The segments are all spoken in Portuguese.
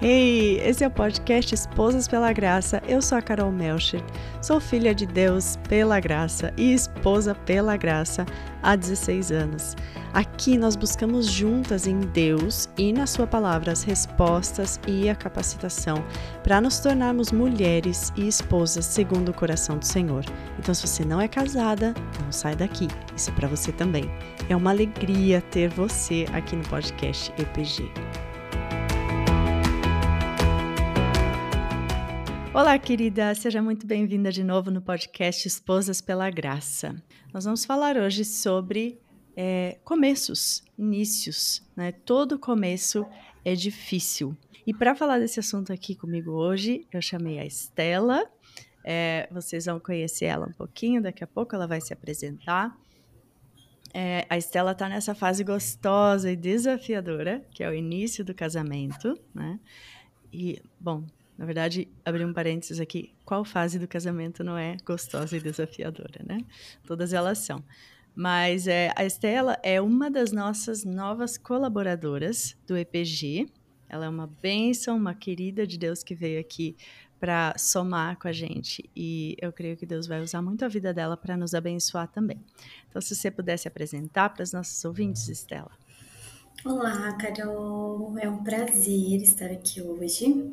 Hey, esse é o podcast Esposas pela Graça. Eu sou a Carol Melcher, sou filha de Deus pela graça e esposa pela graça há 16 anos. Aqui nós buscamos juntas em Deus e na Sua palavra as respostas e a capacitação para nos tornarmos mulheres e esposas segundo o coração do Senhor. Então, se você não é casada, não sai daqui. Isso é para você também. É uma alegria ter você aqui no podcast EPG. Olá, querida, seja muito bem-vinda de novo no podcast Esposas pela Graça. Nós vamos falar hoje sobre é, começos, inícios, né? Todo começo é difícil. E para falar desse assunto aqui comigo hoje, eu chamei a Estela. É, vocês vão conhecer ela um pouquinho, daqui a pouco ela vai se apresentar. É, a Estela está nessa fase gostosa e desafiadora, que é o início do casamento, né? E, bom, na verdade, abrir um parênteses aqui, qual fase do casamento não é gostosa e desafiadora, né? Todas elas são. Mas é, a Estela é uma das nossas novas colaboradoras do EPG. Ela é uma bênção, uma querida de Deus que veio aqui para somar com a gente. E eu creio que Deus vai usar muito a vida dela para nos abençoar também. Então, se você pudesse apresentar para os nossos ouvintes, Estela. Olá, Carol. É um prazer estar aqui hoje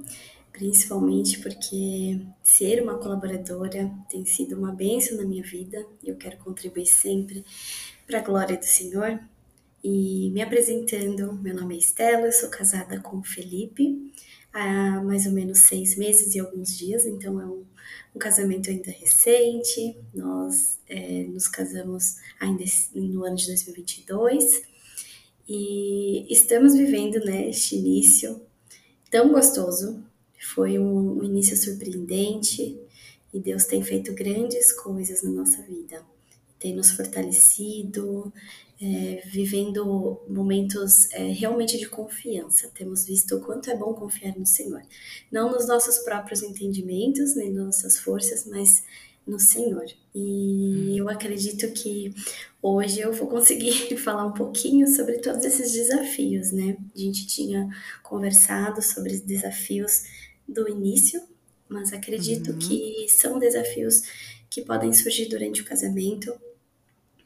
principalmente porque ser uma colaboradora tem sido uma bênção na minha vida e eu quero contribuir sempre para a glória do Senhor. E me apresentando, meu nome é Estela, eu sou casada com o Felipe há mais ou menos seis meses e alguns dias, então é um, um casamento ainda recente. Nós é, nos casamos ainda no ano de 2022 e estamos vivendo né, este início tão gostoso foi um, um início surpreendente e Deus tem feito grandes coisas na nossa vida. Tem nos fortalecido, é, vivendo momentos é, realmente de confiança. Temos visto o quanto é bom confiar no Senhor. Não nos nossos próprios entendimentos, nem nas nossas forças, mas no Senhor. E eu acredito que hoje eu vou conseguir falar um pouquinho sobre todos esses desafios, né? A gente tinha conversado sobre os desafios do início, mas acredito uhum. que são desafios que podem surgir durante o casamento.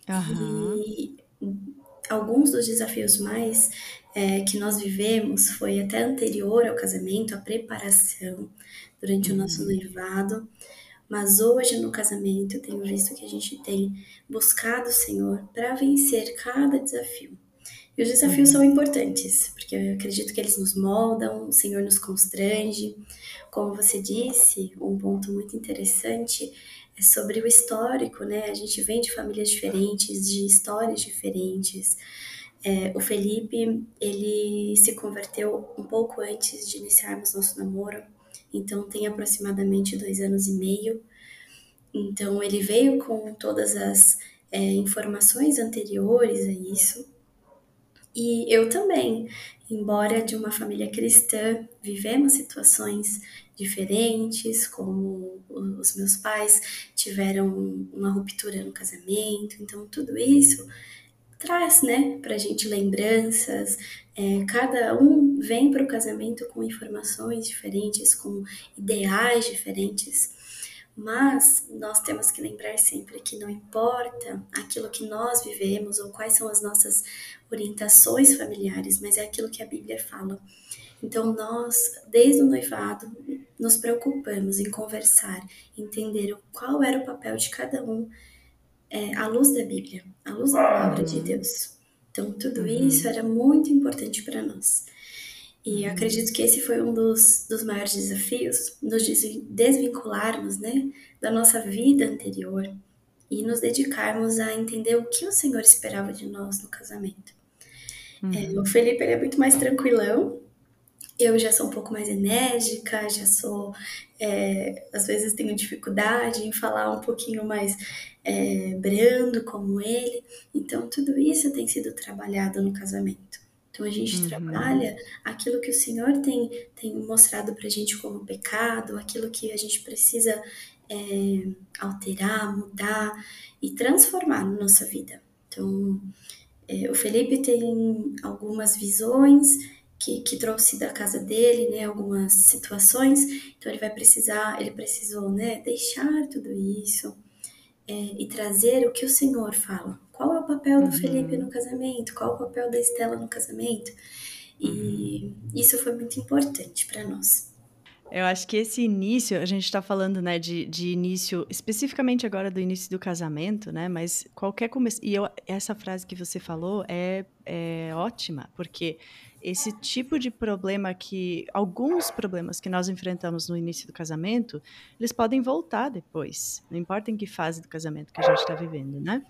Uhum. E alguns dos desafios mais é, que nós vivemos foi até anterior ao casamento, a preparação durante uhum. o nosso noivado. Mas hoje no casamento eu tenho visto que a gente tem buscado o Senhor para vencer cada desafio. E os desafios são importantes, porque eu acredito que eles nos moldam, o Senhor nos constrange. Como você disse, um ponto muito interessante é sobre o histórico, né? A gente vem de famílias diferentes, de histórias diferentes. É, o Felipe, ele se converteu um pouco antes de iniciarmos nosso namoro, então tem aproximadamente dois anos e meio. Então ele veio com todas as é, informações anteriores a isso, e eu também, embora de uma família cristã, vivemos situações diferentes, como os meus pais tiveram uma ruptura no casamento, então tudo isso traz, né, pra gente lembranças. É, cada um vem para o casamento com informações diferentes, com ideais diferentes. Mas nós temos que lembrar sempre que não importa aquilo que nós vivemos ou quais são as nossas orientações familiares, mas é aquilo que a Bíblia fala. Então nós, desde o noivado, nos preocupamos em conversar, entender qual era o papel de cada um é, à luz da Bíblia, à luz da palavra de Deus. Então tudo uhum. isso era muito importante para nós. E uhum. acredito que esse foi um dos, dos maiores desafios, nos desvincularmos né, da nossa vida anterior e nos dedicarmos a entender o que o Senhor esperava de nós no casamento. Uhum. É, o Felipe é muito mais tranquilão, eu já sou um pouco mais enérgica, já sou, é, às vezes tenho dificuldade em falar um pouquinho mais é, brando como ele, então tudo isso tem sido trabalhado no casamento. Então a gente uhum. trabalha aquilo que o Senhor tem, tem mostrado pra gente como pecado, aquilo que a gente precisa é, alterar, mudar e transformar na nossa vida. Então, é, o Felipe tem algumas visões que, que, trouxe da casa dele, né, algumas situações. Então ele vai precisar, ele precisou, né, deixar tudo isso é, e trazer o que o Senhor fala. Qual é o papel do uhum. Felipe no casamento? Qual é o papel da Estela no casamento? E uhum. isso foi muito importante para nós. Eu acho que esse início, a gente está falando, né, de, de início, especificamente agora do início do casamento, né, mas qualquer começo. E eu, essa frase que você falou é, é ótima, porque esse tipo de problema que. Alguns problemas que nós enfrentamos no início do casamento, eles podem voltar depois, não importa em que fase do casamento que a gente está vivendo, né?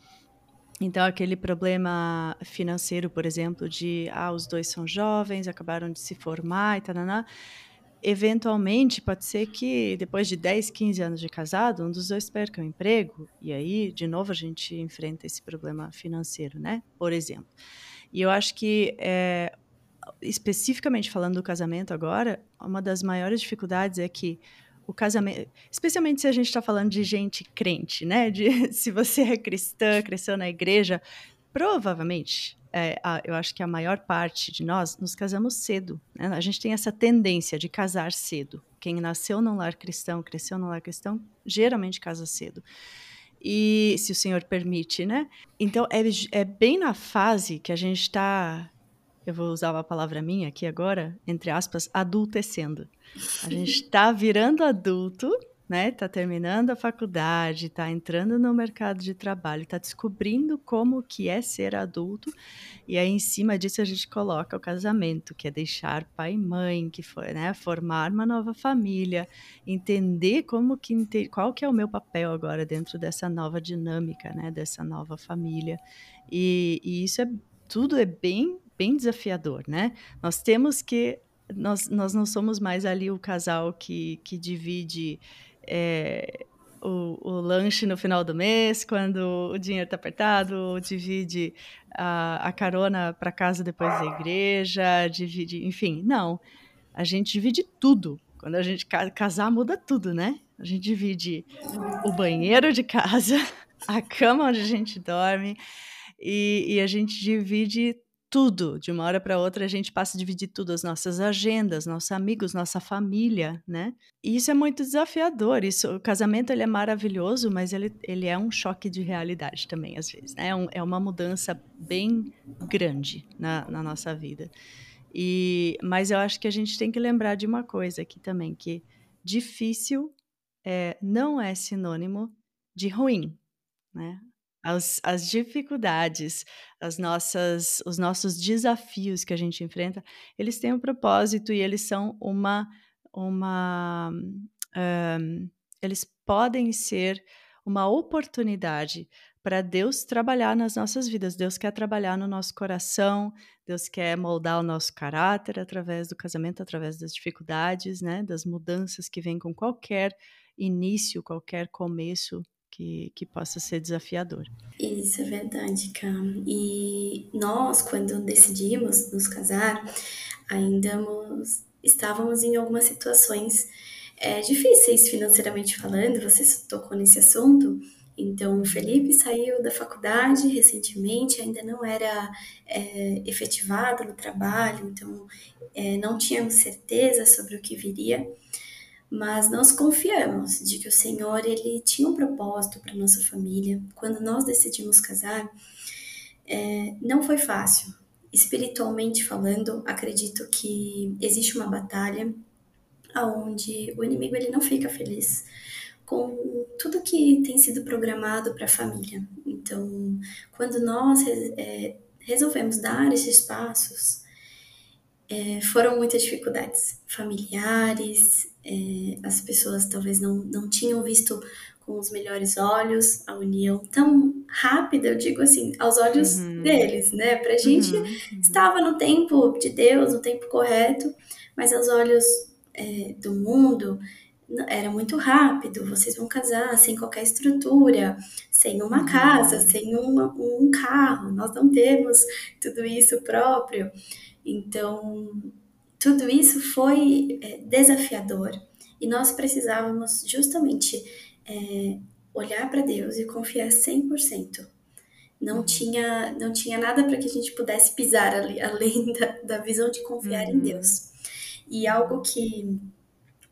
Então, aquele problema financeiro, por exemplo, de ah, os dois são jovens, acabaram de se formar e tal, eventualmente pode ser que depois de 10, 15 anos de casado, um dos dois perca o emprego e aí, de novo, a gente enfrenta esse problema financeiro, né? Por exemplo. E eu acho que, é, especificamente falando do casamento agora, uma das maiores dificuldades é que o casamento, especialmente se a gente está falando de gente crente, né? De, se você é cristã, cresceu na igreja, provavelmente é, a, eu acho que a maior parte de nós nos casamos cedo. Né? A gente tem essa tendência de casar cedo. Quem nasceu num lar cristão, cresceu num lar cristão, geralmente casa cedo. E se o Senhor permite, né? Então é, é bem na fase que a gente está, eu vou usar uma palavra minha aqui agora, entre aspas, adultecendo. A gente está virando adulto né? Tá terminando a faculdade, tá entrando no mercado de trabalho, tá descobrindo como que é ser adulto, e aí em cima disso a gente coloca o casamento, que é deixar pai e mãe, que foi, né, formar uma nova família, entender como que qual que é o meu papel agora dentro dessa nova dinâmica, né, dessa nova família. E, e isso é tudo é bem bem desafiador, né? Nós temos que nós, nós não somos mais ali o casal que, que divide é, o, o, lanche no final do mês, quando o dinheiro está apertado, divide a, a carona para casa depois da igreja, divide, enfim, não. A gente divide tudo. Quando a gente casar, muda tudo, né? A gente divide o banheiro de casa, a cama onde a gente dorme, e, e a gente divide tudo. De uma hora para outra, a gente passa a dividir tudo, as nossas agendas, nossos amigos, nossa família, né? E isso é muito desafiador. Isso, o casamento ele é maravilhoso, mas ele, ele é um choque de realidade também, às vezes. Né? É, um, é uma mudança bem grande na, na nossa vida. E, mas eu acho que a gente tem que lembrar de uma coisa aqui também, que difícil é, não é sinônimo de ruim. Né? As, as dificuldades, as nossas, os nossos desafios que a gente enfrenta, eles têm um propósito e eles são uma, uma um, eles podem ser uma oportunidade para Deus trabalhar nas nossas vidas. Deus quer trabalhar no nosso coração, Deus quer moldar o nosso caráter através do casamento, através das dificuldades, né, das mudanças que vêm com qualquer início, qualquer começo que, que possa ser desafiador. Isso é verdade, Cam. E nós, quando decidimos nos casar, ainda estávamos em algumas situações é, difíceis financeiramente falando, você tocou nesse assunto. Então, o Felipe saiu da faculdade recentemente, ainda não era é, efetivado no trabalho, então é, não tínhamos certeza sobre o que viria mas nós confiamos de que o Senhor ele tinha um propósito para nossa família. Quando nós decidimos casar, é, não foi fácil. Espiritualmente falando, acredito que existe uma batalha aonde o inimigo ele não fica feliz com tudo que tem sido programado para a família. Então, quando nós é, resolvemos dar esses passos, é, foram muitas dificuldades familiares, é, as pessoas talvez não, não tinham visto com os melhores olhos a união tão rápida, eu digo assim, aos olhos uhum. deles, né? Pra gente uhum. uhum. estava no tempo de Deus, no tempo correto, mas aos olhos é, do mundo era muito rápido. Vocês vão casar sem qualquer estrutura, sem uma uhum. casa, sem uma, um carro. Nós não temos tudo isso próprio. Então, tudo isso foi é, desafiador e nós precisávamos justamente é, olhar para Deus e confiar 100% Não uhum. tinha não tinha nada para que a gente pudesse pisar ali, além da, da visão de confiar uhum. em Deus. E algo que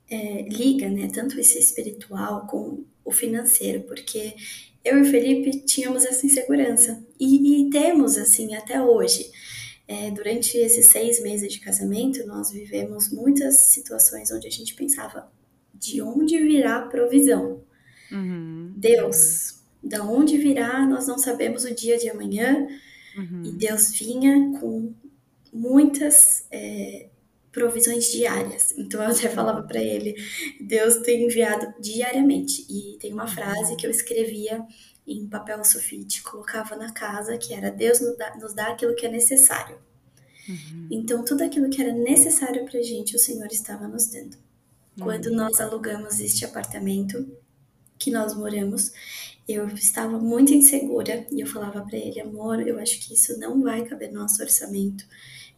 é, liga, né, tanto esse espiritual com o financeiro, porque eu e o Felipe tínhamos essa insegurança e, e temos assim até hoje. É, durante esses seis meses de casamento, nós vivemos muitas situações onde a gente pensava de onde virá a provisão. Uhum. Deus, da onde virá, nós não sabemos o dia de amanhã. Uhum. E Deus vinha com muitas é, provisões diárias. Então eu até falava para ele, Deus tem enviado diariamente. E tem uma frase que eu escrevia em papel sulfite, colocava na casa, que era Deus nos dá, nos dá aquilo que é necessário. Uhum. Então tudo aquilo que era necessário pra gente, o Senhor estava nos dando. Uhum. Quando nós alugamos este apartamento que nós moramos, eu estava muito insegura e eu falava para ele, amor, eu acho que isso não vai caber no nosso orçamento.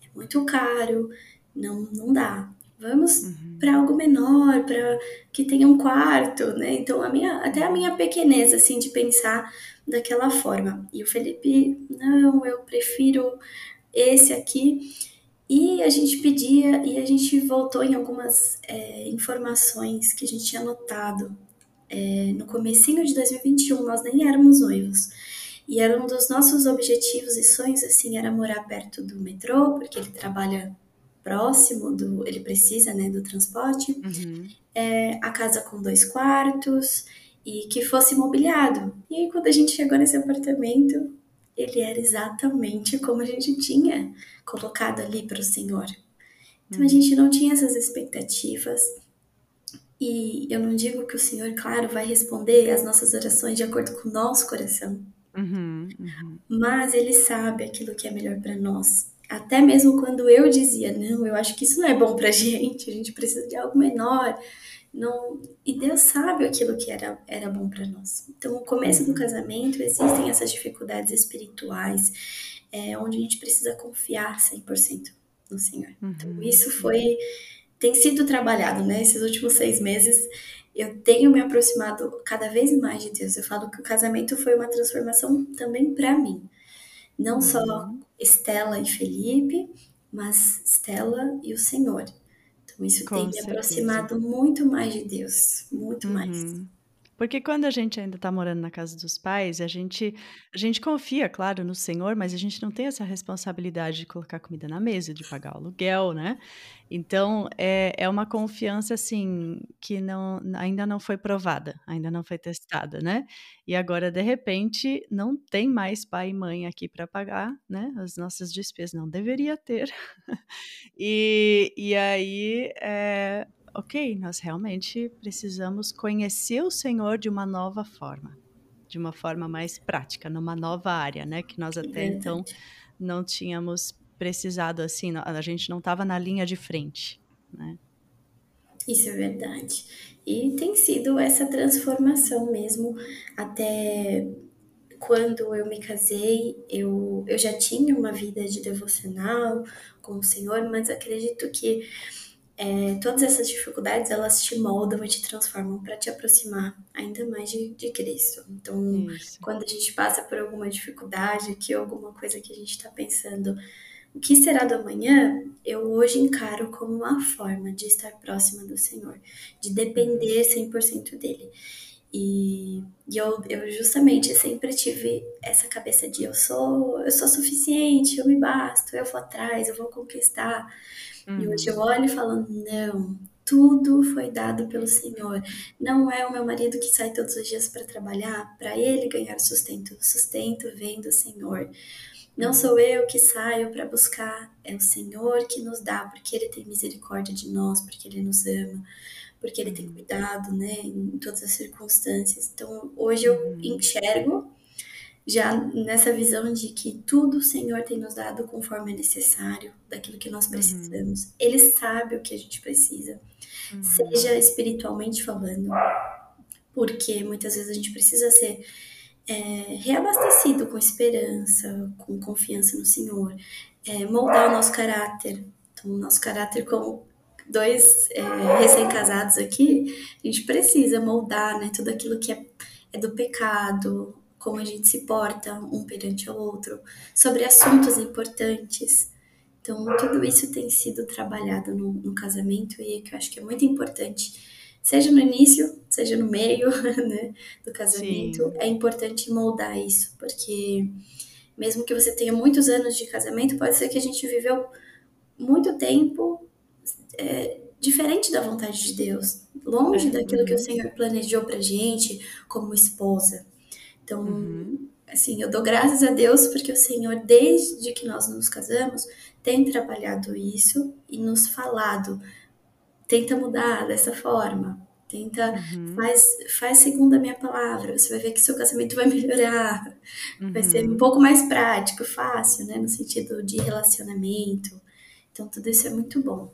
É muito caro, não, não dá. Vamos uhum. para algo menor, para que tenha um quarto, né? Então, a minha, até a minha pequenez, assim, de pensar daquela forma. E o Felipe, não, eu prefiro esse aqui. E a gente pedia, e a gente voltou em algumas é, informações que a gente tinha anotado. É, no comecinho de 2021, nós nem éramos noivos. E era um dos nossos objetivos e sonhos, assim, era morar perto do metrô, porque ele trabalha próximo do, ele precisa, né, do transporte, uhum. é, a casa com dois quartos e que fosse mobiliado. E aí quando a gente chegou nesse apartamento, ele era exatamente como a gente tinha colocado ali para o Senhor. Então uhum. a gente não tinha essas expectativas. E eu não digo que o Senhor, claro, vai responder as nossas orações de acordo com o nosso coração. Uhum, uhum. Mas Ele sabe aquilo que é melhor para nós. Até mesmo quando eu dizia, não, eu acho que isso não é bom pra gente, a gente precisa de algo menor. Não, e Deus sabe aquilo que era, era bom para nós. Então, no começo do casamento, existem essas dificuldades espirituais, é, onde a gente precisa confiar 100% no Senhor. Então, uhum. isso foi, tem sido trabalhado, né? Esses últimos seis meses, eu tenho me aproximado cada vez mais de Deus. Eu falo que o casamento foi uma transformação também para mim. Não uhum. só Estela e Felipe, mas Estela e o Senhor. Então isso Com tem me aproximado muito mais de Deus, muito uhum. mais. Porque quando a gente ainda está morando na casa dos pais, a gente, a gente confia, claro, no Senhor, mas a gente não tem essa responsabilidade de colocar comida na mesa, de pagar o aluguel, né? Então, é, é uma confiança, assim, que não, ainda não foi provada, ainda não foi testada, né? E agora, de repente, não tem mais pai e mãe aqui para pagar, né? As nossas despesas não deveria ter. e, e aí, é, ok, nós realmente precisamos conhecer o Senhor de uma nova forma, de uma forma mais prática, numa nova área, né? Que nós até então não tínhamos precisado assim, a gente não estava na linha de frente, né? Isso é verdade. E tem sido essa transformação mesmo, até quando eu me casei, eu, eu já tinha uma vida de devocional com o Senhor, mas acredito que é, todas essas dificuldades elas te moldam e te transformam para te aproximar ainda mais de, de Cristo. Então, Isso. quando a gente passa por alguma dificuldade, que alguma coisa que a gente está pensando, o que será do amanhã, eu hoje encaro como uma forma de estar próxima do Senhor, de depender 100% dele. E, e eu, eu justamente sempre tive essa cabeça de eu sou eu sou suficiente, eu me basto, eu vou atrás, eu vou conquistar. Uhum. E hoje eu uhum. olho e falo, não, tudo foi dado pelo Senhor. Não é o meu marido que sai todos os dias para trabalhar, para ele ganhar sustento. O sustento vem do Senhor. Não sou eu que saio para buscar, é o Senhor que nos dá, porque Ele tem misericórdia de nós, porque Ele nos ama, porque Ele tem uhum. cuidado, né, em todas as circunstâncias. Então, hoje eu uhum. enxergo já nessa visão de que tudo o Senhor tem nos dado conforme é necessário, daquilo que nós uhum. precisamos. Uhum. Ele sabe o que a gente precisa, uhum. seja espiritualmente falando, porque muitas vezes a gente precisa ser é, reabastecido com esperança, com confiança no Senhor, é, moldar o nosso caráter. Então, o nosso caráter como dois é, recém-casados aqui, a gente precisa moldar né, tudo aquilo que é, é do pecado, como a gente se porta um perante o outro, sobre assuntos importantes. Então, tudo isso tem sido trabalhado no, no casamento e é que eu acho que é muito importante, seja no início, seja no meio né, do casamento, Sim. é importante moldar isso, porque mesmo que você tenha muitos anos de casamento, pode ser que a gente viveu muito tempo é, diferente da vontade de Deus, longe é, daquilo que o uhum. Senhor planejou pra gente como esposa. Então, uhum. assim, eu dou graças a Deus porque o Senhor, desde que nós nos casamos, tem trabalhado isso e nos falado, tenta mudar dessa forma, tenta, uhum. faz, faz segundo a minha palavra, você vai ver que seu casamento vai melhorar, uhum. vai ser um uhum. pouco mais prático, fácil, né, no sentido de relacionamento. Então, tudo isso é muito bom.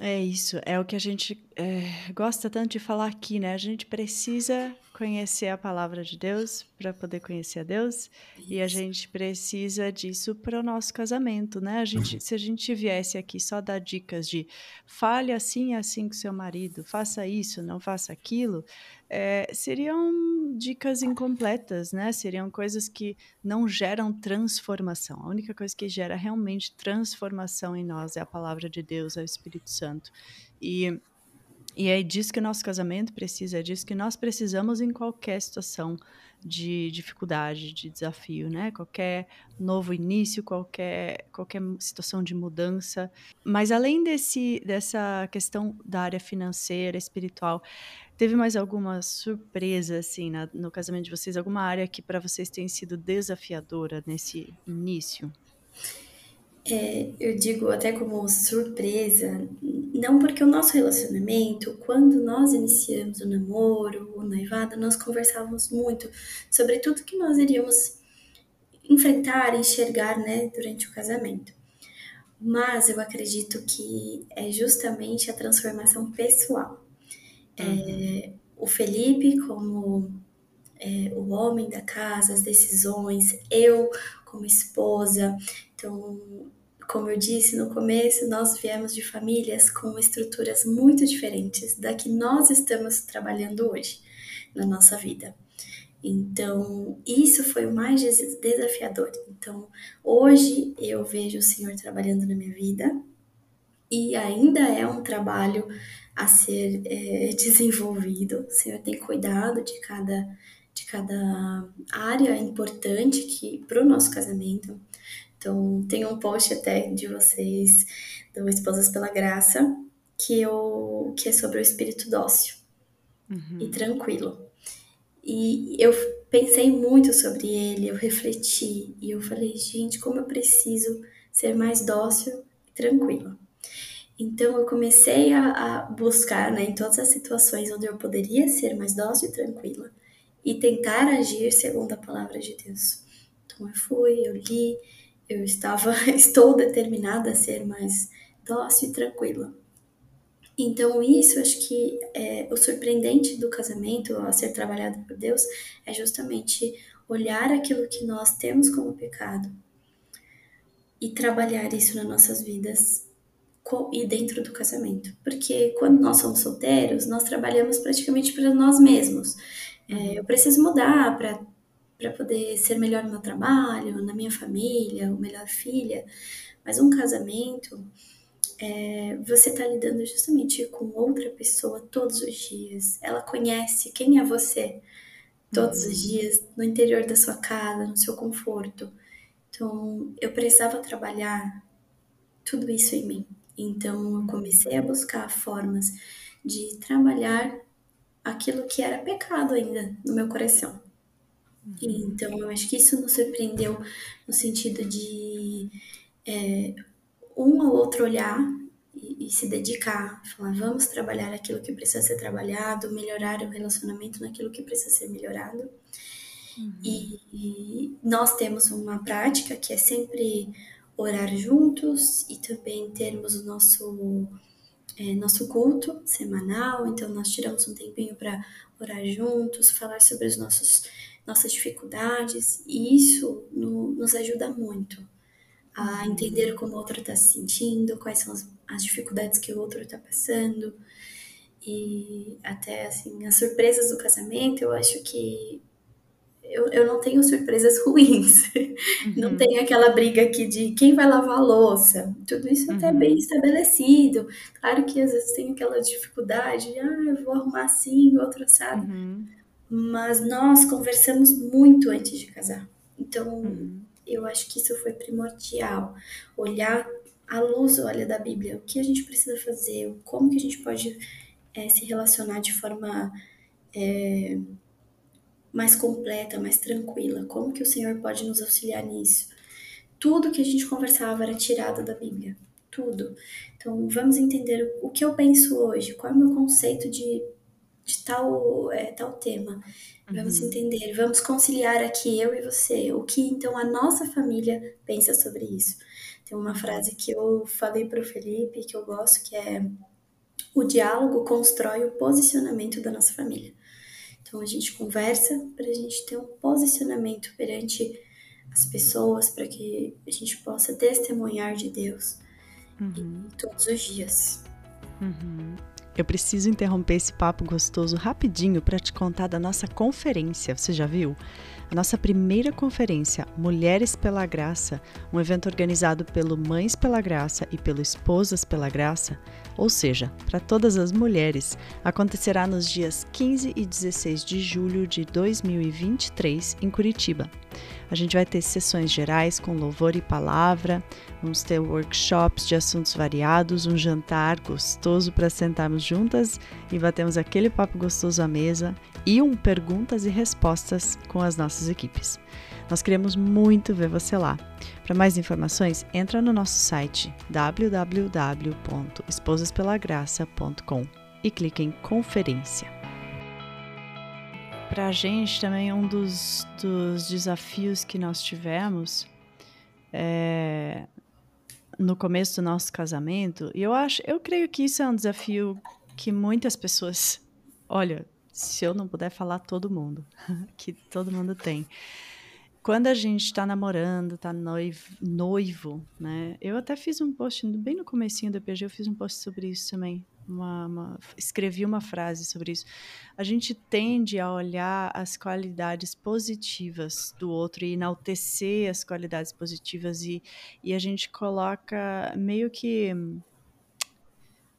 É isso, é o que a gente é, gosta tanto de falar aqui, né? A gente precisa conhecer a palavra de Deus para poder conhecer a Deus isso. e a gente precisa disso para o nosso casamento, né? A gente, se a gente viesse aqui só dar dicas de fale assim assim com seu marido, faça isso, não faça aquilo, é, seriam dicas incompletas, né? Seriam coisas que não geram transformação. A única coisa que gera realmente transformação em nós é a palavra de Deus, é o Espírito Santo. E e é disso que o nosso casamento precisa, é disso que nós precisamos em qualquer situação de dificuldade, de desafio, né? Qualquer novo início, qualquer, qualquer situação de mudança. Mas além desse, dessa questão da área financeira, espiritual, teve mais alguma surpresa, assim, na, no casamento de vocês? Alguma área que para vocês tem sido desafiadora nesse início? É, eu digo até como surpresa, não porque o nosso relacionamento, quando nós iniciamos o namoro, o noivado, nós conversávamos muito sobre tudo que nós iríamos enfrentar, enxergar, né, durante o casamento. Mas eu acredito que é justamente a transformação pessoal. É, uhum. O Felipe, como é, o homem da casa, as decisões, eu como esposa. Então, como eu disse no começo, nós viemos de famílias com estruturas muito diferentes da que nós estamos trabalhando hoje na nossa vida. Então, isso foi o mais desafiador. Então, hoje eu vejo o Senhor trabalhando na minha vida e ainda é um trabalho a ser é, desenvolvido. O Senhor tem cuidado de cada de cada área importante que para o nosso casamento. Então, tem um post até de vocês do Esposas pela Graça que eu que é sobre o espírito dócil uhum. e tranquilo. E eu pensei muito sobre ele, eu refleti e eu falei, gente, como eu preciso ser mais dócil e tranquila. Então eu comecei a, a buscar né, em todas as situações onde eu poderia ser mais dócil e tranquila e tentar agir segundo a palavra de Deus. Então eu fui, eu li, eu estava, estou determinada a ser mais dócil e tranquila. Então isso, acho que é, o surpreendente do casamento, a ser trabalhado por Deus, é justamente olhar aquilo que nós temos como pecado e trabalhar isso nas nossas vidas e dentro do casamento. Porque quando nós somos solteiros, nós trabalhamos praticamente para nós mesmos. É, eu preciso mudar para poder ser melhor no meu trabalho, na minha família, o melhor filha. Mas um casamento, é, você está lidando justamente com outra pessoa todos os dias. Ela conhece quem é você todos uhum. os dias, no interior da sua casa, no seu conforto. Então, eu precisava trabalhar tudo isso em mim. Então, eu comecei a buscar formas de trabalhar aquilo que era pecado ainda no meu coração. E, uhum. então, eu acho que isso nos surpreendeu no sentido de é, um ou outro olhar e, e, se dedicar, falar, vamos trabalhar aquilo que precisa ser trabalhado, melhorar o relacionamento naquilo que precisa ser melhorado. Uhum. E, e nós temos uma prática que é sempre orar juntos e também termos o nosso é, nosso culto semanal, então nós tiramos um tempinho para orar juntos, falar sobre os nossos nossas dificuldades, e isso no, nos ajuda muito a uhum. entender como o outro está se sentindo, quais são as, as dificuldades que o outro está passando, e até assim, as surpresas do casamento, eu acho que eu, eu não tenho surpresas ruins. Uhum. Não tem aquela briga aqui de quem vai lavar a louça. Tudo isso uhum. até é bem estabelecido. Claro que às vezes tem aquela dificuldade, ah, eu vou arrumar assim, outro sabe. Uhum. Mas nós conversamos muito antes de casar. Então, uhum. eu acho que isso foi primordial. Olhar à luz, olha, da Bíblia, o que a gente precisa fazer, como que a gente pode é, se relacionar de forma é, mais completa, mais tranquila. Como que o Senhor pode nos auxiliar nisso? Tudo que a gente conversava era tirado da Bíblia, tudo. Então, vamos entender o que eu penso hoje, qual é o meu conceito de, de tal, é, tal tema. Vamos uhum. entender, vamos conciliar aqui eu e você, o que então a nossa família pensa sobre isso. Tem uma frase que eu falei para o Felipe que eu gosto, que é o diálogo constrói o posicionamento da nossa família. Então a gente conversa para a gente ter um posicionamento perante as pessoas, para que a gente possa testemunhar de Deus uhum. todos os dias. Uhum. Eu preciso interromper esse papo gostoso rapidinho para te contar da nossa conferência. Você já viu? A nossa primeira conferência, Mulheres pela Graça, um evento organizado pelo Mães pela Graça e pelo Esposas pela Graça, ou seja, para todas as mulheres, acontecerá nos dias 15 e 16 de julho de 2023 em Curitiba. A gente vai ter sessões gerais com louvor e palavra, vamos ter workshops de assuntos variados, um jantar gostoso para sentarmos juntas e batemos aquele papo gostoso à mesa e um perguntas e respostas com as nossas equipes. Nós queremos muito ver você lá. Para mais informações, entra no nosso site www.esposaspelagraça.com e clique em conferência para a gente também um dos, dos desafios que nós tivemos é, no começo do nosso casamento, e eu acho, eu creio que isso é um desafio que muitas pessoas, olha, se eu não puder falar todo mundo, que todo mundo tem. Quando a gente está namorando, está noivo, noivo, né? Eu até fiz um post bem no comecinho do EPG, eu fiz um post sobre isso também uma, uma, escrevi uma frase sobre isso. A gente tende a olhar as qualidades positivas do outro e enaltecer as qualidades positivas e, e a gente coloca meio que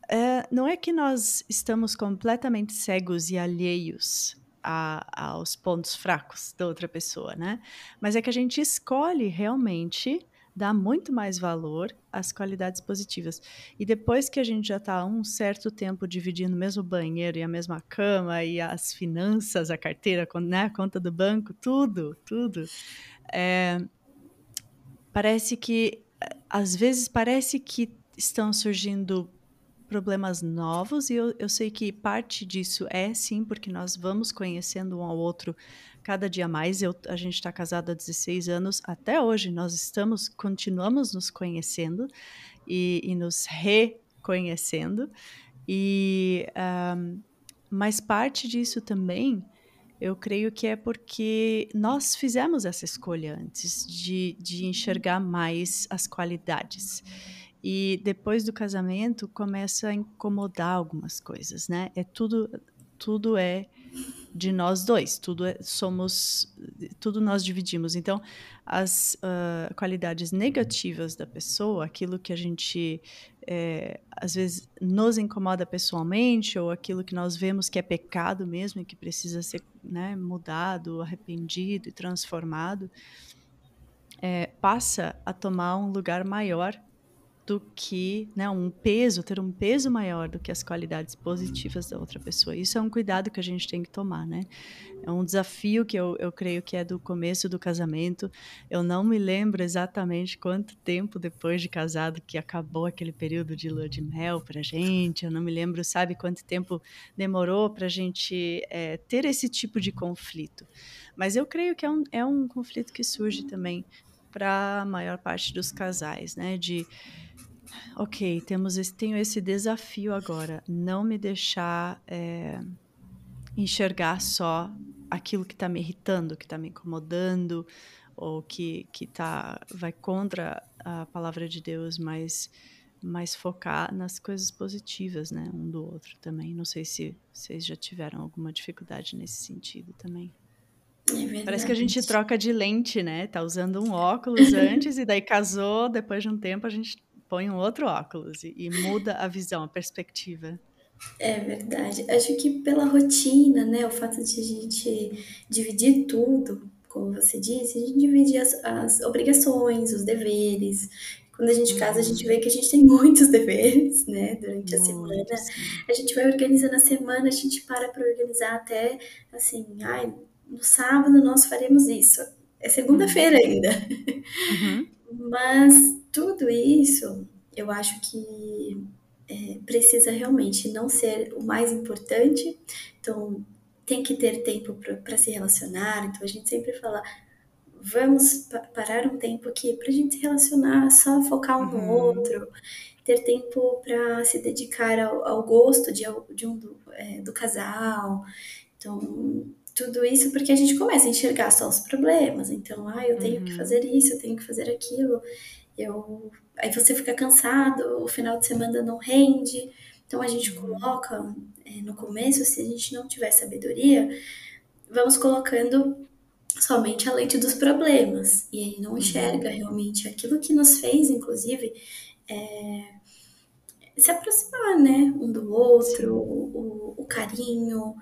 é, não é que nós estamos completamente cegos e alheios a, aos pontos fracos da outra pessoa, né? Mas é que a gente escolhe realmente dá muito mais valor às qualidades positivas. E depois que a gente já está um certo tempo dividindo o mesmo banheiro e a mesma cama e as finanças, a carteira, né, a conta do banco, tudo, tudo, é, parece que, às vezes, parece que estão surgindo problemas novos e eu, eu sei que parte disso é sim porque nós vamos conhecendo um ao outro cada dia mais. Eu, a gente está casado há 16 anos, até hoje nós estamos, continuamos nos conhecendo e, e nos reconhecendo. E, um, mas parte disso também, eu creio que é porque nós fizemos essa escolha antes de, de enxergar mais as qualidades. E depois do casamento começa a incomodar algumas coisas, né? É tudo, tudo é de nós dois. Tudo é, somos, tudo nós dividimos. Então, as uh, qualidades negativas da pessoa, aquilo que a gente é, às vezes nos incomoda pessoalmente, ou aquilo que nós vemos que é pecado mesmo e que precisa ser né, mudado, arrependido e transformado, é, passa a tomar um lugar maior do que né, um peso, ter um peso maior do que as qualidades positivas da outra pessoa. Isso é um cuidado que a gente tem que tomar, né? É um desafio que eu, eu creio que é do começo do casamento. Eu não me lembro exatamente quanto tempo depois de casado que acabou aquele período de lua de mel para gente. Eu não me lembro, sabe, quanto tempo demorou para a gente é, ter esse tipo de conflito. Mas eu creio que é um, é um conflito que surge também para a maior parte dos casais, né? De ok, temos esse, tenho esse desafio agora, não me deixar é, enxergar só aquilo que está me irritando, que está me incomodando, ou que, que tá, vai contra a palavra de Deus, mas, mas focar nas coisas positivas, né, um do outro também. Não sei se vocês já tiveram alguma dificuldade nesse sentido também. É Parece que a gente troca de lente, né? Tá usando um óculos antes e daí casou, depois de um tempo a gente põe um outro óculos e, e muda a visão, a perspectiva. É verdade. Acho que pela rotina, né? O fato de a gente dividir tudo, como você disse, a gente divide as, as obrigações, os deveres. Quando a gente casa, a gente vê que a gente tem muitos deveres, né? Durante a semana. A gente vai organizando a semana, a gente para para organizar até assim, ai, no sábado nós faremos isso. É segunda-feira ainda. Uhum. Mas tudo isso, eu acho que é, precisa realmente não ser o mais importante. Então, tem que ter tempo para se relacionar. Então, a gente sempre fala, vamos parar um tempo aqui para a gente se relacionar, só focar um uhum. no outro, ter tempo para se dedicar ao, ao gosto de, de um do, é, do casal. Então, tudo isso porque a gente começa a enxergar só os problemas. Então, ah, eu tenho uhum. que fazer isso, eu tenho que fazer aquilo. Eu aí você fica cansado, o final de semana não rende. Então a gente uhum. coloca é, no começo, se a gente não tiver sabedoria, vamos colocando somente a lente dos problemas e aí não enxerga uhum. realmente aquilo que nos fez, inclusive, é, se aproximar, né, um do outro, o, o, carinho,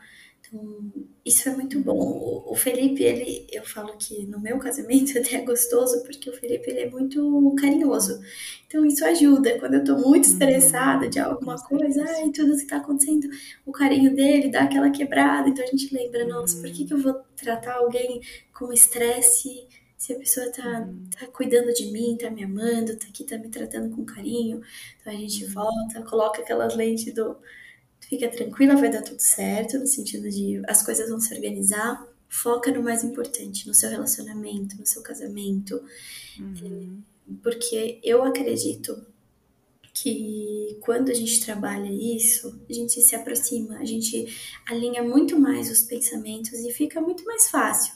então, isso é muito bom. O, Felipe, ele, eu falo que no meu casamento até é gostoso, porque o Felipe ele é muito carinhoso. Então, isso ajuda. Quando eu tô muito uhum. estressada de alguma coisa, ai, tudo que tá acontecendo, o carinho dele dá aquela quebrada. Então, a gente lembra, nossa, por que, que eu vou tratar alguém com estresse se a pessoa tá, uhum. tá cuidando de mim, tá me amando, tá aqui, tá me tratando com carinho. Então, a gente uhum. volta, coloca aquelas lentes do fica tranquila, vai dar tudo certo, no sentido de as coisas vão se organizar. Foca no mais importante, no seu relacionamento, no seu casamento. Uhum. Porque eu acredito que quando a gente trabalha isso, a gente se aproxima, a gente alinha muito mais os pensamentos e fica muito mais fácil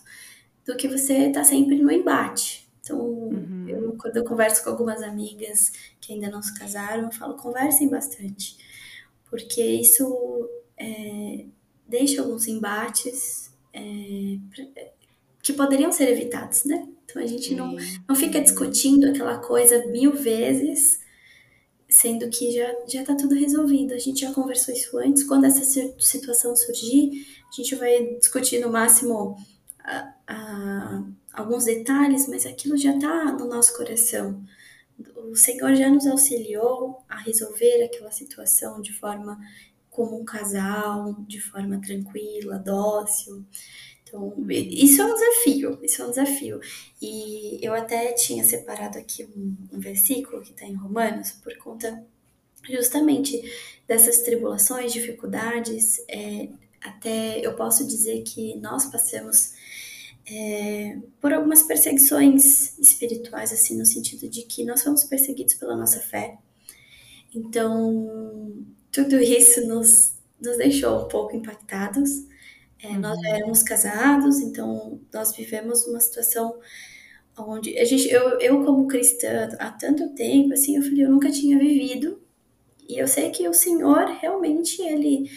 do que você estar tá sempre no embate. Então, uhum. eu, quando eu converso com algumas amigas que ainda não se casaram, eu falo, conversem bastante porque isso é, deixa alguns embates é, que poderiam ser evitados, né? Então a gente não, não fica discutindo aquela coisa mil vezes, sendo que já já está tudo resolvido. A gente já conversou isso antes. Quando essa situação surgir, a gente vai discutir no máximo a, a, alguns detalhes, mas aquilo já está no nosso coração o Senhor já nos auxiliou a resolver aquela situação de forma como um casal, de forma tranquila, dócil. Então, isso é um desafio, isso é um desafio. E eu até tinha separado aqui um, um versículo que está em Romanos por conta justamente dessas tribulações, dificuldades. É, até eu posso dizer que nós passamos é, por algumas perseguições espirituais, assim, no sentido de que nós fomos perseguidos pela nossa fé. Então, tudo isso nos, nos deixou um pouco impactados. É, uhum. Nós éramos casados, então nós vivemos uma situação onde a gente, eu, eu como cristã há tanto tempo, assim, eu falei, eu nunca tinha vivido. E eu sei que o Senhor realmente ele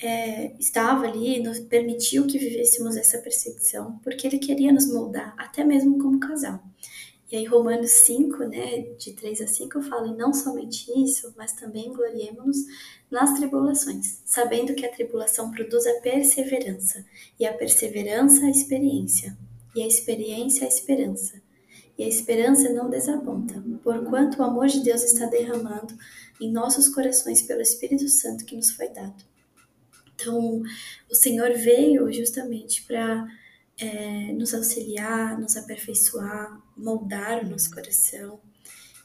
é, estava ali, nos permitiu que vivêssemos essa perseguição, porque ele queria nos moldar, até mesmo como casal. E aí, Romanos 5, né, de 3 a 5, fala, e não somente isso, mas também gloriemos-nos nas tribulações, sabendo que a tribulação produz a perseverança, e a perseverança a experiência, e a experiência a esperança. E a esperança não desaponta, porquanto o amor de Deus está derramando em nossos corações pelo Espírito Santo que nos foi dado. Então, o Senhor veio justamente para é, nos auxiliar, nos aperfeiçoar, moldar o nosso coração.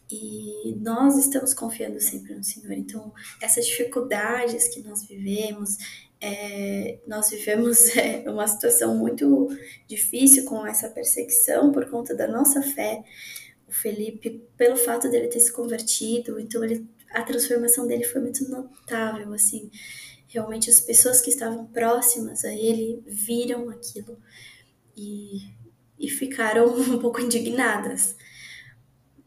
E nós estamos confiando sempre no Senhor. Então, essas dificuldades que nós vivemos, é, nós vivemos é, uma situação muito difícil com essa perseguição por conta da nossa fé. O Felipe, pelo fato dele ter se convertido, então ele, a transformação dele foi muito notável, assim realmente as pessoas que estavam próximas a ele viram aquilo e, e ficaram um pouco indignadas.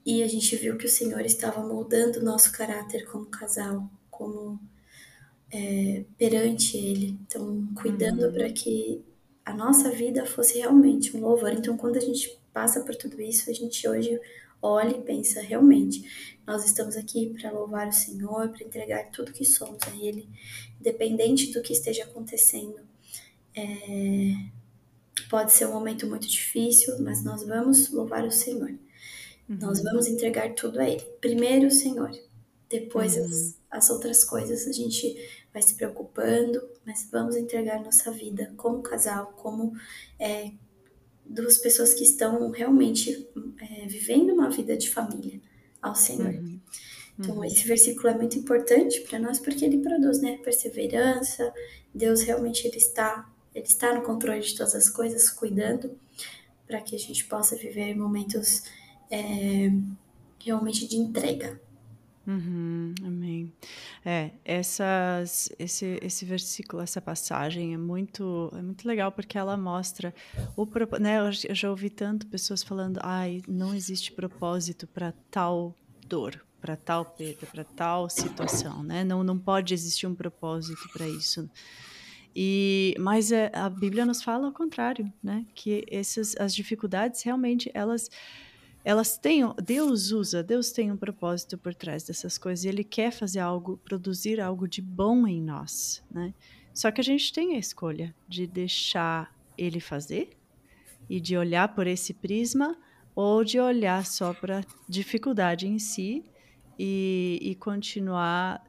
E a gente viu que o Senhor estava moldando o nosso caráter como casal, como é, perante Ele. Então, cuidando uhum. para que a nossa vida fosse realmente um louvor. Então, quando a gente passa por tudo isso, a gente hoje olha e pensa, realmente, nós estamos aqui para louvar o Senhor, para entregar tudo que somos a Ele, independente do que esteja acontecendo. É... Pode ser um momento muito difícil, mas nós vamos louvar o Senhor. Uhum. Nós vamos entregar tudo a Ele. Primeiro o Senhor, depois uhum. as, as outras coisas a gente vai se preocupando, mas vamos entregar nossa vida como casal, como é, duas pessoas que estão realmente é, vivendo uma vida de família ao Senhor. Uhum. Então, uhum. esse versículo é muito importante para nós porque ele produz, né, perseverança. Deus realmente ele está, ele está no controle de todas as coisas, cuidando para que a gente possa viver momentos é, realmente de entrega. Uhum, amém. É, essas, esse, esse versículo, essa passagem é muito, é muito legal porque ela mostra o né? Eu já ouvi tanto pessoas falando, ai, não existe propósito para tal dor, para tal perda, para tal situação, né? Não, não pode existir um propósito para isso. E, mas é, a Bíblia nos fala ao contrário, né? Que essas as dificuldades realmente elas elas têm, Deus usa, Deus tem um propósito por trás dessas coisas e Ele quer fazer algo, produzir algo de bom em nós, né? Só que a gente tem a escolha de deixar Ele fazer e de olhar por esse prisma ou de olhar só para dificuldade em si e, e continuar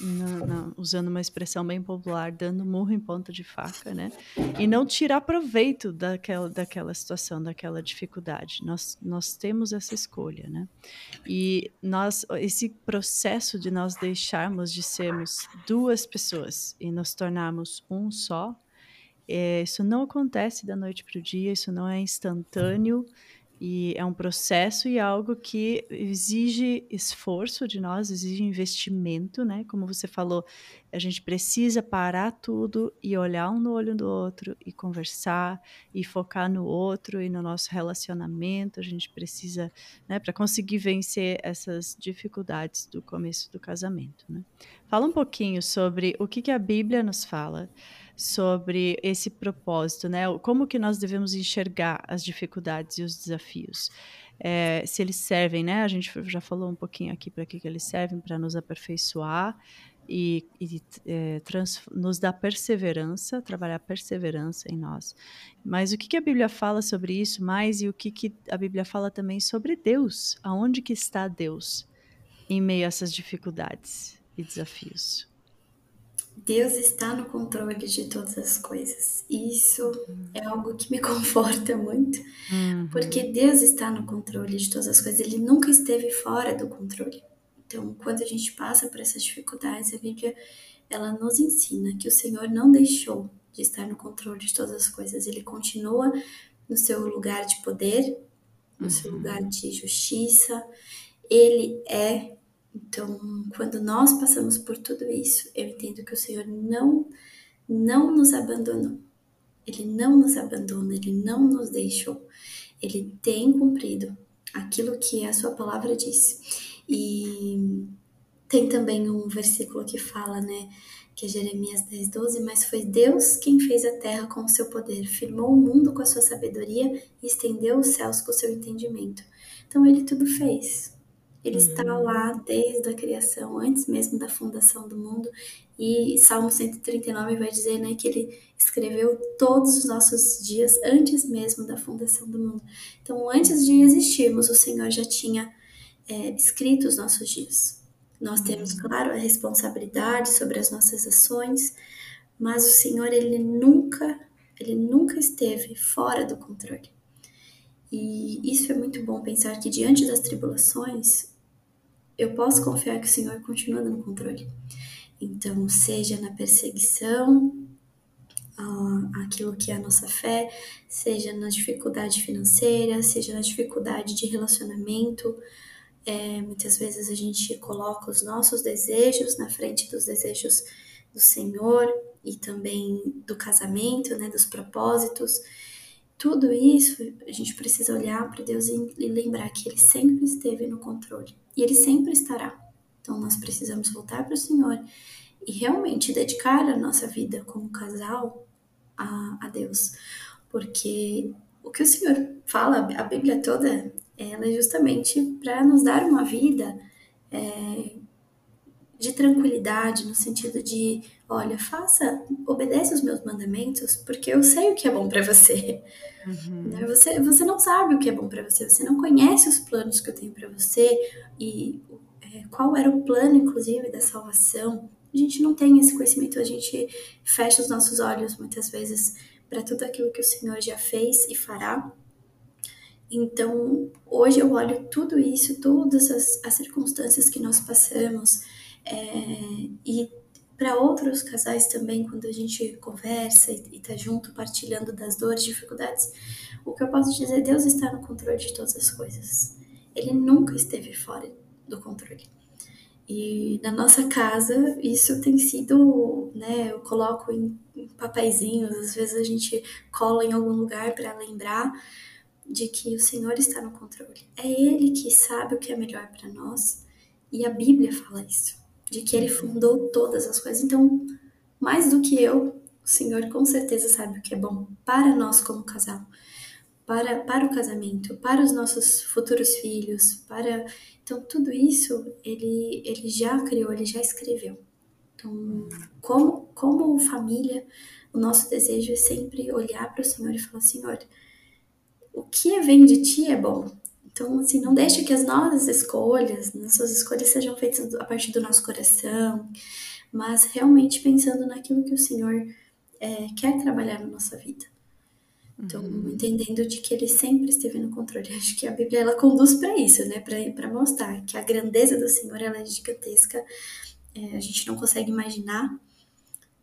na, na, usando uma expressão bem popular, dando murro em ponta de faca, né? E não tirar proveito daquela, daquela situação, daquela dificuldade. Nós, nós temos essa escolha, né? E nós, esse processo de nós deixarmos de sermos duas pessoas e nos tornarmos um só, é, isso não acontece da noite para o dia, isso não é instantâneo. E é um processo e algo que exige esforço de nós, exige investimento, né? Como você falou, a gente precisa parar tudo e olhar um no olho do outro e conversar e focar no outro e no nosso relacionamento. A gente precisa, né, para conseguir vencer essas dificuldades do começo do casamento, né? Fala um pouquinho sobre o que, que a Bíblia nos fala sobre esse propósito, né? Como que nós devemos enxergar as dificuldades e os desafios? É, se eles servem, né? A gente já falou um pouquinho aqui para que, que eles servem para nos aperfeiçoar e, e é, trans, nos dar perseverança, trabalhar perseverança em nós. Mas o que, que a Bíblia fala sobre isso mais e o que, que a Bíblia fala também sobre Deus? Aonde que está Deus em meio a essas dificuldades e desafios? Deus está no controle de todas as coisas. Isso é algo que me conforta muito, uhum. porque Deus está no controle de todas as coisas. Ele nunca esteve fora do controle. Então, quando a gente passa por essas dificuldades, a Bíblia ela nos ensina que o Senhor não deixou de estar no controle de todas as coisas. Ele continua no seu lugar de poder, no uhum. seu lugar de justiça. Ele é então, quando nós passamos por tudo isso, eu entendo que o Senhor não não nos abandonou. Ele não nos abandona, ele não nos deixou. Ele tem cumprido aquilo que a sua palavra diz. E tem também um versículo que fala, né, que é Jeremias 10, 12, mas foi Deus quem fez a terra com o seu poder, firmou o mundo com a sua sabedoria e estendeu os céus com o seu entendimento. Então ele tudo fez. Ele uhum. está lá desde a criação, antes mesmo da fundação do mundo. E Salmo 139 vai dizer né, que ele escreveu todos os nossos dias antes mesmo da fundação do mundo. Então, antes de existirmos, o Senhor já tinha é, escrito os nossos dias. Nós temos, uhum. claro, a responsabilidade sobre as nossas ações, mas o Senhor, ele nunca, ele nunca esteve fora do controle. E isso é muito bom pensar que diante das tribulações, eu posso confiar que o Senhor continua no controle. Então, seja na perseguição, aquilo que é a nossa fé, seja na dificuldade financeira, seja na dificuldade de relacionamento. É, muitas vezes a gente coloca os nossos desejos na frente dos desejos do Senhor e também do casamento, né, dos propósitos. Tudo isso a gente precisa olhar para Deus e lembrar que Ele sempre esteve no controle e Ele sempre estará. Então nós precisamos voltar para o Senhor e realmente dedicar a nossa vida como casal a, a Deus. Porque o que o Senhor fala, a Bíblia toda, ela é justamente para nos dar uma vida é, de tranquilidade, no sentido de, olha, faça, obedeça os meus mandamentos, porque eu sei o que é bom para você. Uhum. Né? Você, você não sabe o que é bom para você, você não conhece os planos que eu tenho para você e é, qual era o plano, inclusive, da salvação. A gente não tem esse conhecimento, a gente fecha os nossos olhos muitas vezes para tudo aquilo que o Senhor já fez e fará. Então, hoje eu olho tudo isso, todas as, as circunstâncias que nós passamos, é, e para outros casais também, quando a gente conversa e está junto, partilhando das dores, dificuldades, o que eu posso dizer, Deus está no controle de todas as coisas. Ele nunca esteve fora do controle. E na nossa casa, isso tem sido, né, eu coloco em, em papeizinhos, às vezes a gente cola em algum lugar para lembrar de que o Senhor está no controle. É Ele que sabe o que é melhor para nós, e a Bíblia fala isso de que ele fundou todas as coisas. Então, mais do que eu, o Senhor com certeza sabe o que é bom para nós como casal, para, para o casamento, para os nossos futuros filhos, para então tudo isso ele ele já criou, ele já escreveu. Então, como como família, o nosso desejo é sempre olhar para o Senhor e falar: Senhor, o que vem de Ti é bom. Então, assim, não deixe que as nossas escolhas, nossas escolhas sejam feitas a partir do nosso coração, mas realmente pensando naquilo que o Senhor é, quer trabalhar na nossa vida. Então, uhum. entendendo de que ele sempre esteve no controle. Acho que a Bíblia ela conduz para isso, né? Para mostrar que a grandeza do Senhor ela é gigantesca, é, a gente não consegue imaginar.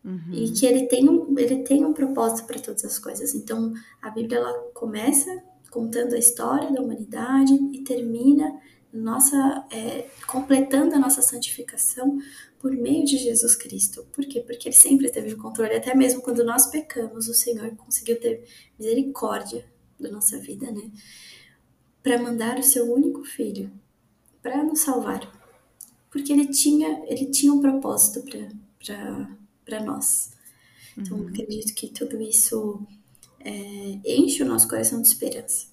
Uhum. E que ele tem um, ele tem um propósito para todas as coisas. Então, a Bíblia ela começa contando a história da humanidade e termina nossa é, completando a nossa santificação por meio de Jesus Cristo. Por quê? Porque ele sempre teve o controle, até mesmo quando nós pecamos, o Senhor conseguiu ter misericórdia da nossa vida, né? Para mandar o seu único filho para nos salvar. Porque ele tinha, ele tinha um propósito para nós. Então, uhum. acredito que tudo isso é, enche o nosso coração de esperança.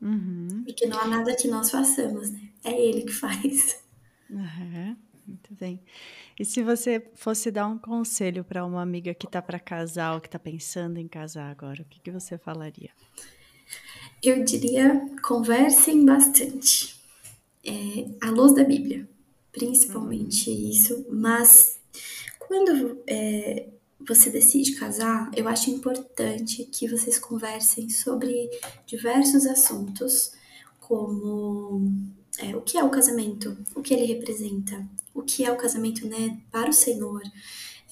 Uhum. Porque não há nada que nós façamos, né? É Ele que faz. Uhum. Muito bem. E se você fosse dar um conselho para uma amiga que está para casar ou que está pensando em casar agora, o que, que você falaria? Eu diria conversem bastante. É, à luz da Bíblia, principalmente uhum. isso. Mas quando é, você decide casar, eu acho importante que vocês conversem sobre diversos assuntos, como é, o que é o casamento, o que ele representa, o que é o casamento né, para o Senhor,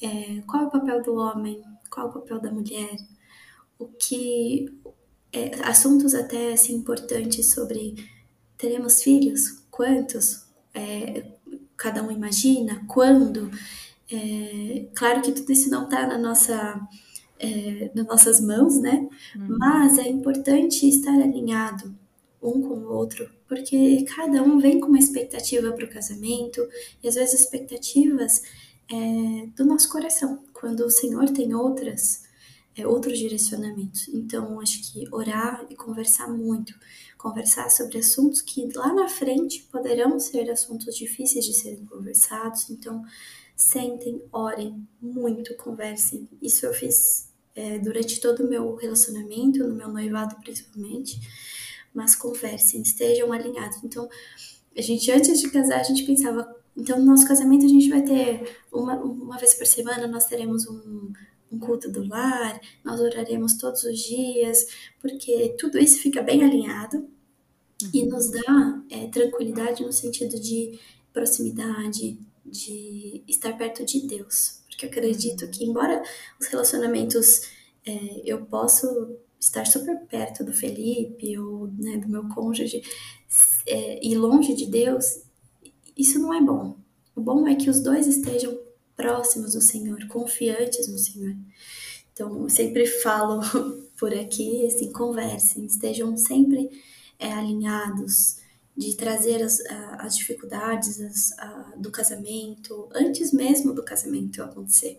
é, qual é o papel do homem, qual é o papel da mulher, o que é, assuntos até assim importantes sobre teremos filhos, quantos, é, cada um imagina, quando, é, claro que tudo isso não está na nossa, é, nas nossas mãos, né? Uhum. Mas é importante estar alinhado um com o outro, porque cada um vem com uma expectativa para o casamento e às vezes expectativas é, do nosso coração, quando o Senhor tem outras, é, outros direcionamentos. Então, acho que orar e conversar muito, conversar sobre assuntos que lá na frente poderão ser assuntos difíceis de serem conversados. Então, sentem, orem muito, conversem. Isso eu fiz é, durante todo o meu relacionamento, no meu noivado principalmente. Mas conversem, estejam alinhados. Então, a gente, antes de casar, a gente pensava, então no nosso casamento a gente vai ter uma, uma vez por semana, nós teremos um, um culto do lar, nós oraremos todos os dias, porque tudo isso fica bem alinhado uhum. e nos dá é, tranquilidade no sentido de proximidade, de estar perto de Deus. Porque eu acredito que, embora os relacionamentos é, eu posso estar super perto do Felipe ou né, do meu cônjuge é, e longe de Deus, isso não é bom. O bom é que os dois estejam próximos do Senhor, confiantes no Senhor. Então, eu sempre falo por aqui, assim, conversem, estejam sempre é, alinhados, de trazer as, as dificuldades as, a, do casamento, antes mesmo do casamento acontecer.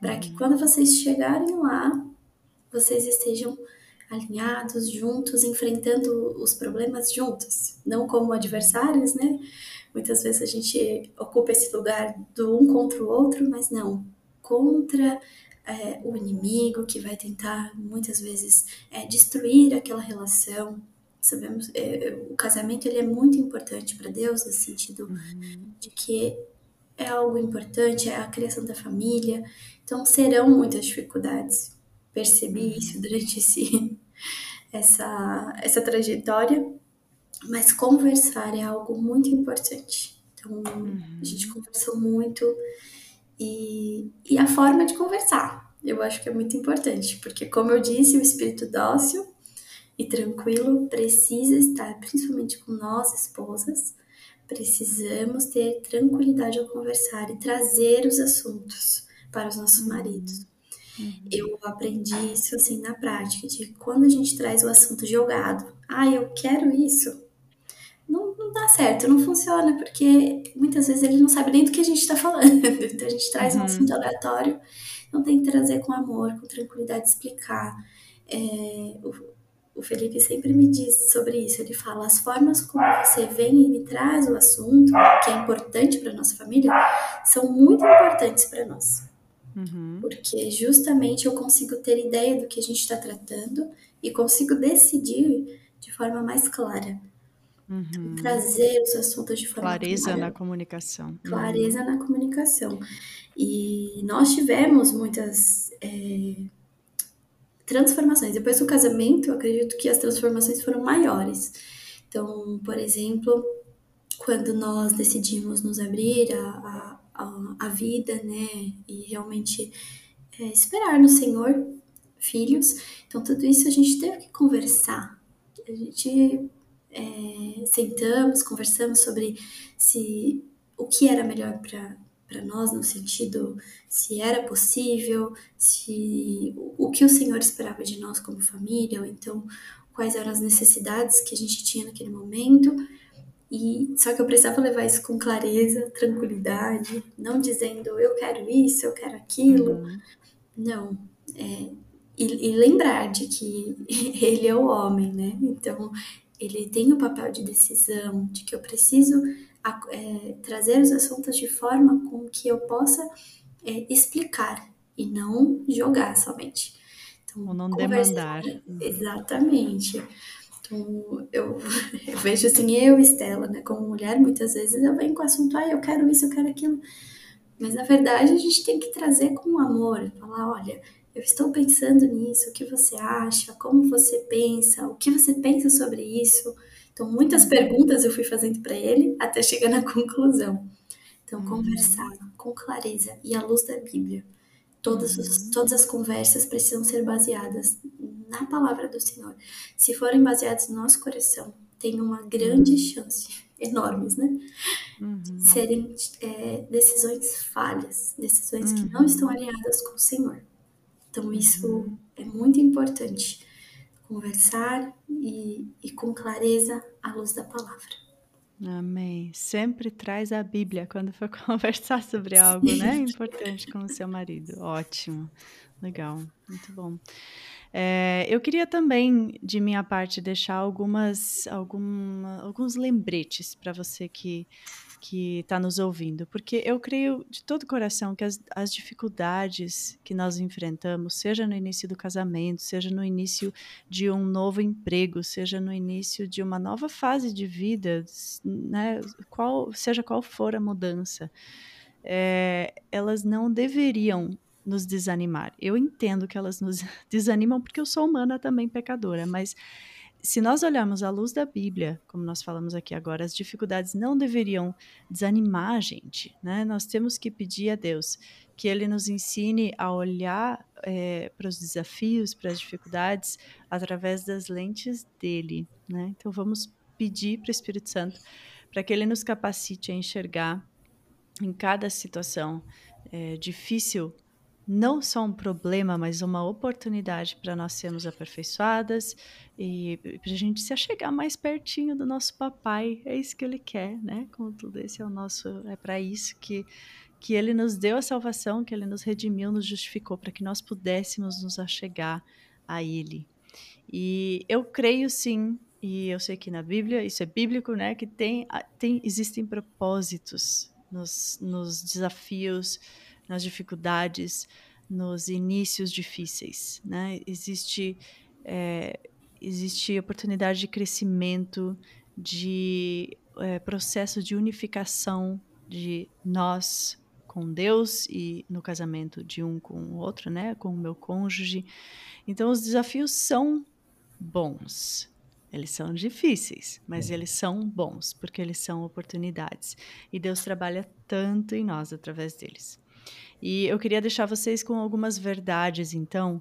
Para que uhum. quando vocês chegarem lá, vocês estejam alinhados, juntos, enfrentando os problemas juntos, não como adversários, né? Muitas vezes a gente ocupa esse lugar do um contra o outro, mas não, contra é, o inimigo que vai tentar muitas vezes é, destruir aquela relação. Sabemos, é, o casamento ele é muito importante para Deus no sentido uhum. de que é algo importante, é a criação da família. Então serão muitas dificuldades. Percebi uhum. isso durante esse, essa, essa trajetória, mas conversar é algo muito importante. Então uhum. a gente uhum. conversou muito e, e a forma de conversar. Eu acho que é muito importante, porque, como eu disse, o espírito dócil e tranquilo precisa estar, principalmente com nós, esposas, precisamos ter tranquilidade ao conversar e trazer os assuntos para os nossos maridos. Uhum. Eu aprendi isso assim na prática, de quando a gente traz o assunto jogado, ah, eu quero isso, não, não dá certo, não funciona, porque muitas vezes ele não sabe nem do que a gente está falando. Então a gente traz uhum. um assunto aleatório, não tem que trazer com amor, com tranquilidade, explicar. É, o, o Felipe sempre me diz sobre isso. Ele fala: as formas como você vem e me traz o assunto, que é importante para nossa família, são muito importantes para nós. Uhum. Porque justamente eu consigo ter ideia do que a gente está tratando e consigo decidir de forma mais clara. Uhum. Trazer os assuntos de forma clareza clara. na comunicação. Clareza uhum. na comunicação. E nós tivemos muitas é, transformações. Depois do casamento, eu acredito que as transformações foram maiores. Então, por exemplo, quando nós decidimos nos abrir a, a, a vida, né, e realmente é, esperar no Senhor filhos, então tudo isso a gente teve que conversar. A gente é, sentamos, conversamos sobre se o que era melhor para nós, no sentido se era possível, se o, o que o Senhor esperava de nós como família, ou então quais eram as necessidades que a gente tinha naquele momento. E só que eu precisava levar isso com clareza, tranquilidade, não dizendo eu quero isso, eu quero aquilo. Uhum. Não. É, e, e, lembrar de que ele é o homem, né? Então ele tem o papel de decisão, de que eu preciso é, trazer os assuntos de forma com que eu possa é, explicar e não jogar somente. Então, Ou não demandar. Exatamente. Então, eu, eu, vejo assim, eu, Estela, né, como mulher, muitas vezes eu venho com o assunto, ah, eu quero isso, eu quero aquilo. Mas, na verdade, a gente tem que trazer com amor, falar, olha, eu estou pensando nisso, o que você acha, como você pensa, o que você pensa sobre isso. Então, muitas perguntas eu fui fazendo para ele até chegar na conclusão. Então, uhum. conversar com clareza e à luz da Bíblia. Todas, uhum. todas as conversas precisam ser baseadas na palavra do Senhor. Se forem baseadas no nosso coração, tem uma grande uhum. chance, enormes, né? Uhum. De serem é, decisões falhas, decisões que não uhum. estão alinhadas com o Senhor. Então, isso uhum. é muito importante. Conversar e, e com clareza à luz da palavra. Amém. Sempre traz a Bíblia quando for conversar sobre algo, né? Importante com o seu marido. Ótimo. Legal. Muito bom. É, eu queria também, de minha parte, deixar algumas, alguma, alguns lembretes para você que que está nos ouvindo, porque eu creio de todo coração que as, as, dificuldades que nós enfrentamos, seja no início do casamento, seja no início de um novo emprego, seja no início de uma nova fase de vida, né, qual, seja qual for a mudança, é, elas não deveriam nos desanimar. Eu entendo que elas nos desanimam porque eu sou humana também pecadora, mas se nós olharmos à luz da Bíblia, como nós falamos aqui agora, as dificuldades não deveriam desanimar a gente, né? Nós temos que pedir a Deus que Ele nos ensine a olhar é, para os desafios, para as dificuldades, através das lentes dele, né? Então vamos pedir para o Espírito Santo para que Ele nos capacite a enxergar em cada situação é, difícil não só um problema, mas uma oportunidade para nós sermos aperfeiçoadas e para a gente se achegar mais pertinho do nosso papai. É isso que ele quer, né? Com tudo esse é o nosso, é para isso que que ele nos deu a salvação, que ele nos redimiu, nos justificou para que nós pudéssemos nos achegar a Ele. E eu creio sim, e eu sei que na Bíblia, isso é bíblico, né, que tem, tem existem propósitos nos, nos desafios, nas dificuldades, nos inícios difíceis, né? Existe é, existe oportunidade de crescimento, de é, processo de unificação de nós com Deus e no casamento de um com o outro, né, com o meu cônjuge. Então os desafios são bons. Eles são difíceis, mas eles são bons, porque eles são oportunidades. E Deus trabalha tanto em nós através deles. E eu queria deixar vocês com algumas verdades, então,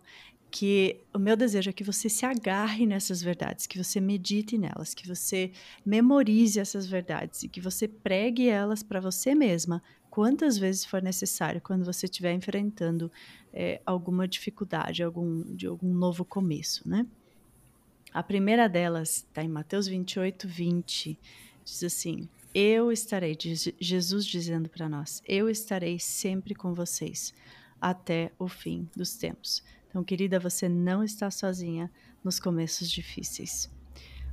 que o meu desejo é que você se agarre nessas verdades, que você medite nelas, que você memorize essas verdades e que você pregue elas para você mesma quantas vezes for necessário quando você estiver enfrentando é, alguma dificuldade, algum, de algum novo começo, né? A primeira delas está em Mateus 28, 20. Diz assim: Eu estarei, Jesus dizendo para nós, eu estarei sempre com vocês até o fim dos tempos. Então, querida, você não está sozinha nos começos difíceis.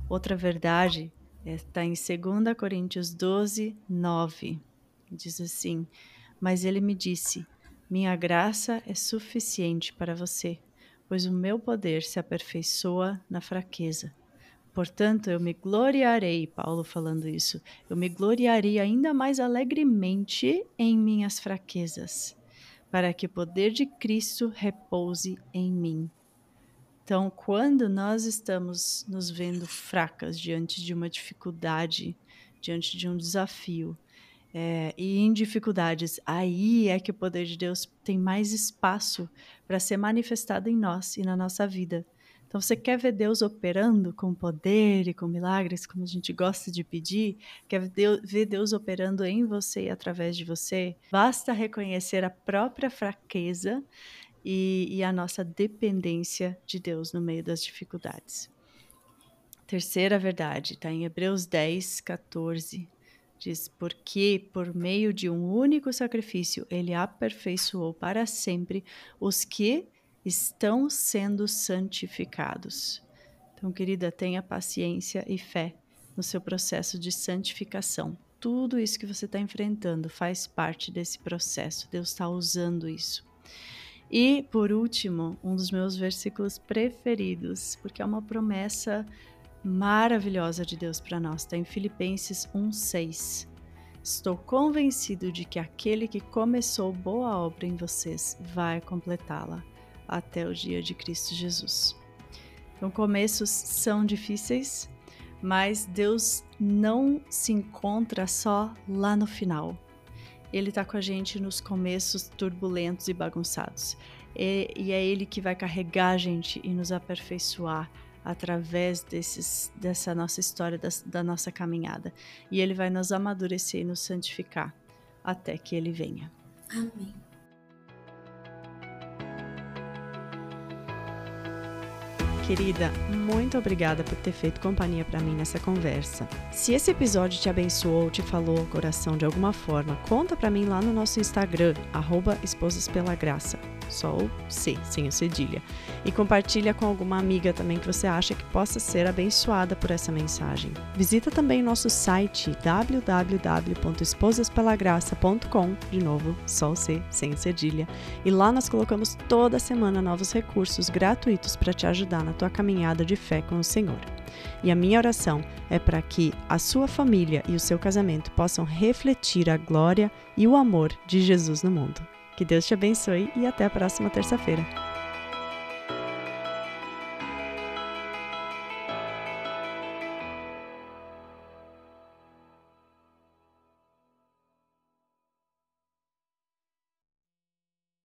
Outra verdade está em 2 Coríntios 12, 9. Diz assim: Mas ele me disse: Minha graça é suficiente para você, pois o meu poder se aperfeiçoa na fraqueza. Portanto, eu me gloriarei, Paulo falando isso, eu me gloriarei ainda mais alegremente em minhas fraquezas para que o poder de Cristo repouse em mim. Então, quando nós estamos nos vendo fracas diante de uma dificuldade, diante de um desafio, é, e em dificuldades, aí é que o poder de Deus tem mais espaço para ser manifestado em nós e na nossa vida. Então, você quer ver Deus operando com poder e com milagres, como a gente gosta de pedir? Quer ver Deus operando em você e através de você? Basta reconhecer a própria fraqueza e, e a nossa dependência de Deus no meio das dificuldades. Terceira verdade está em Hebreus 10, 14. Diz: Porque por meio de um único sacrifício ele aperfeiçoou para sempre os que estão sendo santificados. Então, querida, tenha paciência e fé no seu processo de santificação. Tudo isso que você está enfrentando faz parte desse processo. Deus está usando isso. E, por último, um dos meus versículos preferidos, porque é uma promessa maravilhosa de Deus para nós, está em Filipenses 1,6. Estou convencido de que aquele que começou boa obra em vocês vai completá-la até o dia de Cristo Jesus. Então, começos são difíceis, mas Deus não se encontra só lá no final. Ele está com a gente nos começos turbulentos e bagunçados. E, e, é Ele que vai carregar a gente e nos aperfeiçoar através desses, dessa nossa história, da, da nossa caminhada. E Ele vai nos amadurecer e nos santificar até que Ele venha. Amém. Querida, muito obrigada por ter feito companhia para mim nessa conversa. Se esse episódio te abençoou ou te falou ao coração de alguma forma, conta para mim lá no nosso Instagram, Esposas Pela Graça só o C, sem o cedilha. E compartilha com alguma amiga também que você acha que possa ser abençoada por essa mensagem. Visita também nosso site www.esposaspelagraça.com, de novo, só o C, sem o cedilha. E lá nós colocamos toda semana novos recursos gratuitos para te ajudar na tua caminhada de fé com o Senhor. E a minha oração é para que a sua família e o seu casamento possam refletir a glória e o amor de Jesus no mundo. Que Deus te abençoe e até a próxima terça-feira.